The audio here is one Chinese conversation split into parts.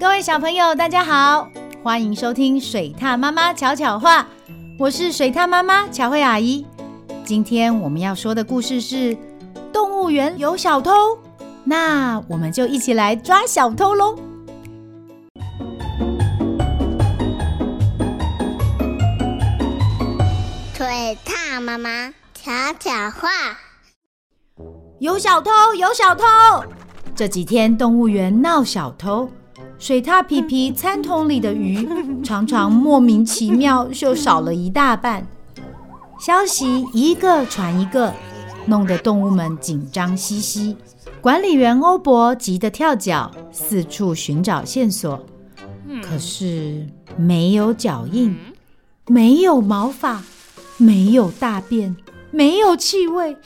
各位小朋友，大家好，欢迎收听水獭妈妈巧巧话，我是水獭妈妈巧慧阿姨。今天我们要说的故事是动物园有小偷，那我们就一起来抓小偷喽。水獭妈妈巧巧话，有小偷，有小偷！这几天动物园闹小偷，水獭皮皮餐桶里的鱼常常莫名其妙就少了一大半。消息一个传一个，弄得动物们紧张兮兮。管理员欧博急得跳脚，四处寻找线索，可是没有脚印，没有毛发。没有大便，没有气味，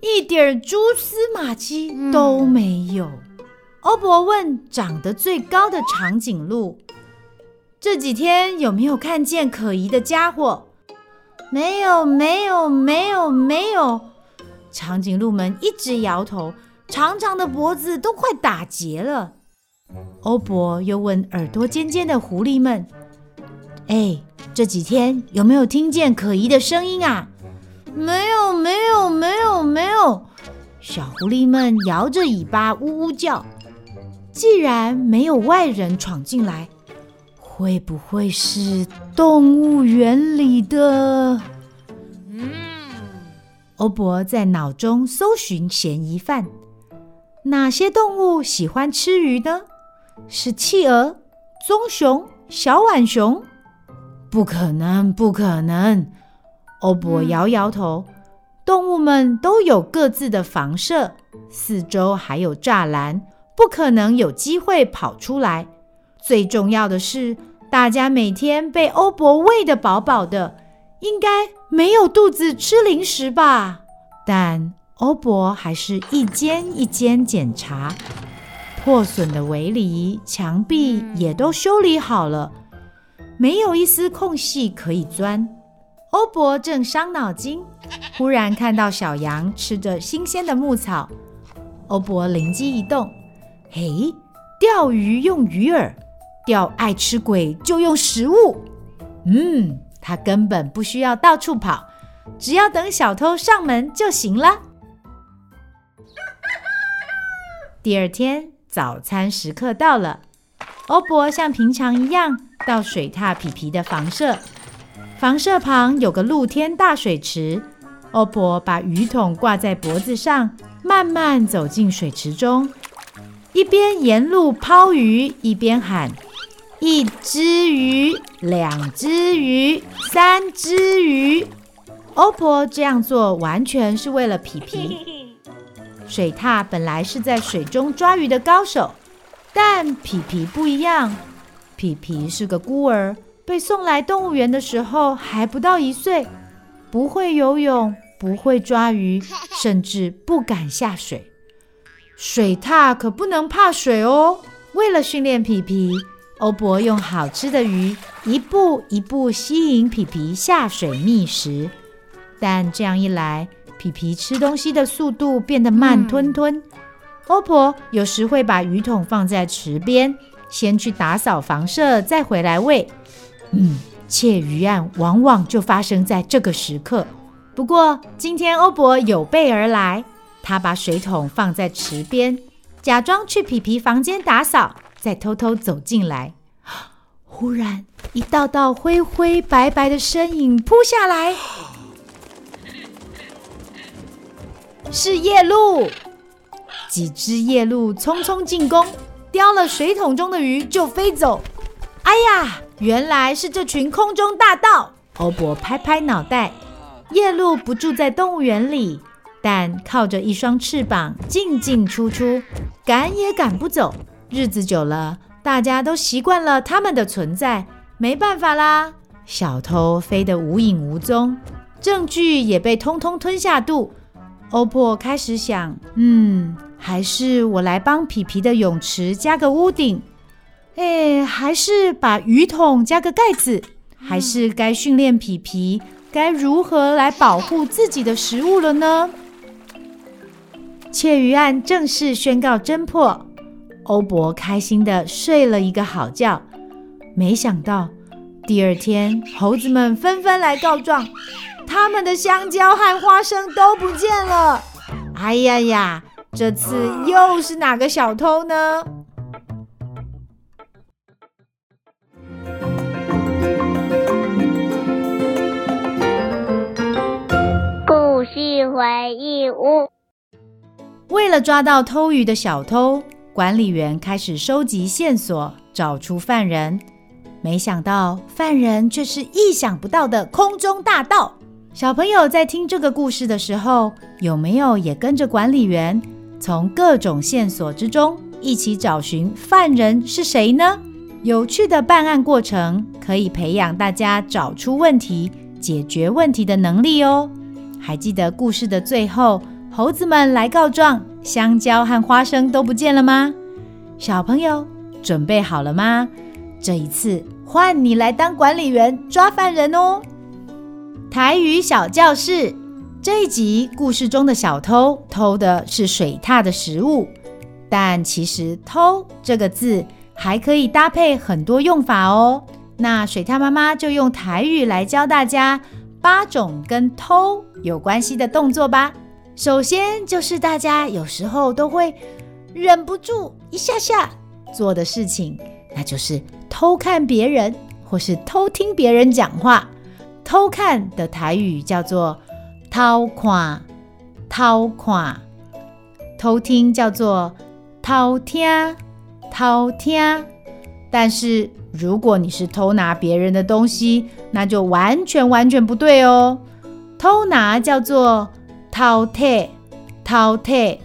一点蛛丝马迹都没有。欧博问长得最高的长颈鹿：“这几天有没有看见可疑的家伙？”“没有，没有，没有，没有。”长颈鹿们一直摇头，长长的脖子都快打结了。欧博又问耳朵尖尖的狐狸们：“哎。”这几天有没有听见可疑的声音啊？没有，没有，没有，没有。小狐狸们摇着尾巴呜呜叫。既然没有外人闯进来，会不会是动物园里的？嗯。欧博在脑中搜寻嫌疑犯。哪些动物喜欢吃鱼呢？是企鹅、棕熊、小浣熊？不可能，不可能！欧博摇摇头。动物们都有各自的房舍，四周还有栅栏，不可能有机会跑出来。最重要的是，大家每天被欧博喂得饱饱的，应该没有肚子吃零食吧？但欧博还是一间一间检查，破损的围篱、墙壁也都修理好了。没有一丝空隙可以钻。欧博正伤脑筋，忽然看到小羊吃着新鲜的牧草。欧博灵机一动：“嘿，钓鱼用鱼饵，钓爱吃鬼就用食物。嗯，他根本不需要到处跑，只要等小偷上门就行了。”第二天早餐时刻到了，欧博像平常一样。到水獭皮皮的房舍，房舍旁有个露天大水池。欧博把鱼桶挂在脖子上，慢慢走进水池中，一边沿路抛鱼，一边喊：“一只鱼，两只鱼，三只鱼。”欧博这样做完全是为了皮皮。水獭本来是在水中抓鱼的高手，但皮皮不一样。皮皮是个孤儿，被送来动物园的时候还不到一岁，不会游泳，不会抓鱼，甚至不敢下水。水獭可不能怕水哦。为了训练皮皮，欧博用好吃的鱼一步一步吸引皮皮下水觅食。但这样一来，皮皮吃东西的速度变得慢吞吞。欧博有时会把鱼桶放在池边。先去打扫房舍，再回来喂。嗯，窃鱼案往往就发生在这个时刻。不过今天欧博有备而来，他把水桶放在池边，假装去皮皮房间打扫，再偷偷走进来。忽然，一道道灰灰白白的身影扑下来，是夜鹭。几只夜鹭匆匆进攻。叼了水桶中的鱼就飞走，哎呀，原来是这群空中大盗！欧博拍拍脑袋，夜鹭不住在动物园里，但靠着一双翅膀进进出出，赶也赶不走。日子久了，大家都习惯了它们的存在，没办法啦。小偷飞得无影无踪，证据也被通通吞下肚。欧珀开始想，嗯。还是我来帮皮皮的泳池加个屋顶，哎，还是把鱼桶加个盖子，还是该训练皮皮该如何来保护自己的食物了呢？窃鱼案正式宣告侦破，欧伯开心地睡了一个好觉。没想到第二天，猴子们纷纷来告状，他们的香蕉和花生都不见了。哎呀呀，这次又是哪个小偷呢？故事回忆。了抓到偷鱼的小偷，管理员开始收集线索，找出犯人。没想到犯人却是意想不到的空中大盗。小朋友在听这个故事的时候，有没有也跟着管理员从各种线索之中一起找寻犯人是谁呢？有趣的办案过程可以培养大家找出问题、解决问题的能力哦。还记得故事的最后，猴子们来告状，香蕉和花生都不见了吗？小朋友准备好了吗？这一次换你来当管理员，抓犯人哦！台语小教室这一集故事中的小偷偷的是水獭的食物，但其实“偷”这个字还可以搭配很多用法哦。那水獭妈妈就用台语来教大家八种跟偷有关系的动作吧。首先就是大家有时候都会忍不住一下下做的事情，那就是偷看别人或是偷听别人讲话。偷看的台语叫做“偷看”，偷看；偷听叫做“偷听”，偷听。但是如果你是偷拿别人的东西，那就完全完全不对哦。偷拿叫做。饕餮，饕餮。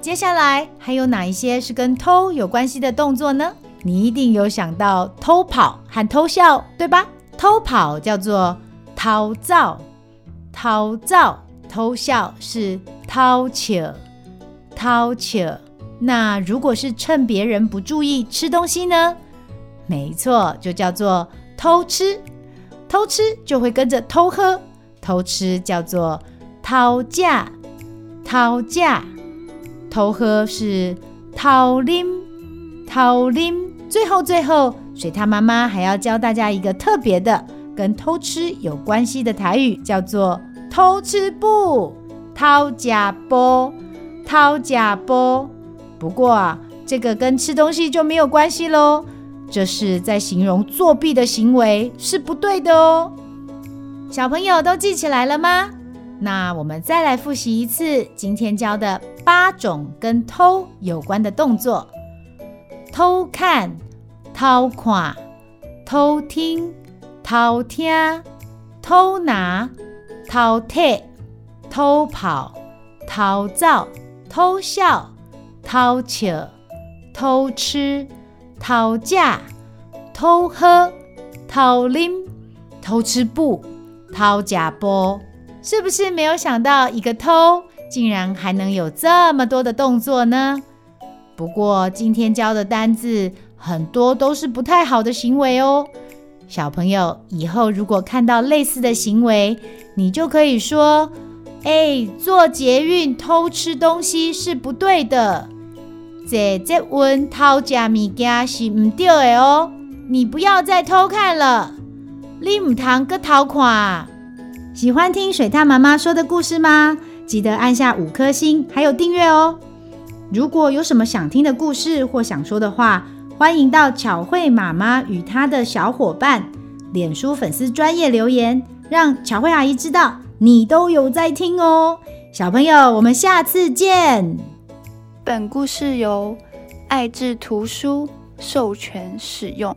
接下来还有哪一些是跟偷有关系的动作呢？你一定有想到偷跑和偷笑，对吧？偷跑叫做偷走，偷走；偷笑是偷笑，偷笑。那如果是趁别人不注意吃东西呢？没错，就叫做偷吃。偷吃就会跟着偷喝，偷吃叫做。偷食，偷食，偷喝是偷啉，偷啉。最后，最后，水獭妈妈还要教大家一个特别的，跟偷吃有关系的台语，叫做偷吃不，偷食步，偷食步。不过啊，这个跟吃东西就没有关系喽，这是在形容作弊的行为，是不对的哦。小朋友都记起来了吗？那我们再来复习一次今天教的八种跟偷有关的动作：偷看、偷看、偷听、偷听、偷拿、偷摕、偷跑、偷照、偷笑、偷笑、偷吃、偷食、偷喝、偷拎、偷吃布、偷食步。是不是没有想到一个偷竟然还能有这么多的动作呢？不过今天教的单字很多都是不太好的行为哦。小朋友以后如果看到类似的行为，你就可以说：“哎，坐捷运偷吃东西是不对的。坐捷运偷吃物件是唔对的哦，你不要再偷看了，你唔通阁偷看。”喜欢听水獭妈妈说的故事吗？记得按下五颗星，还有订阅哦。如果有什么想听的故事或想说的话，欢迎到巧慧妈妈与她的小伙伴脸书粉丝专业留言，让巧慧阿姨知道你都有在听哦。小朋友，我们下次见。本故事由爱智图书授权使用。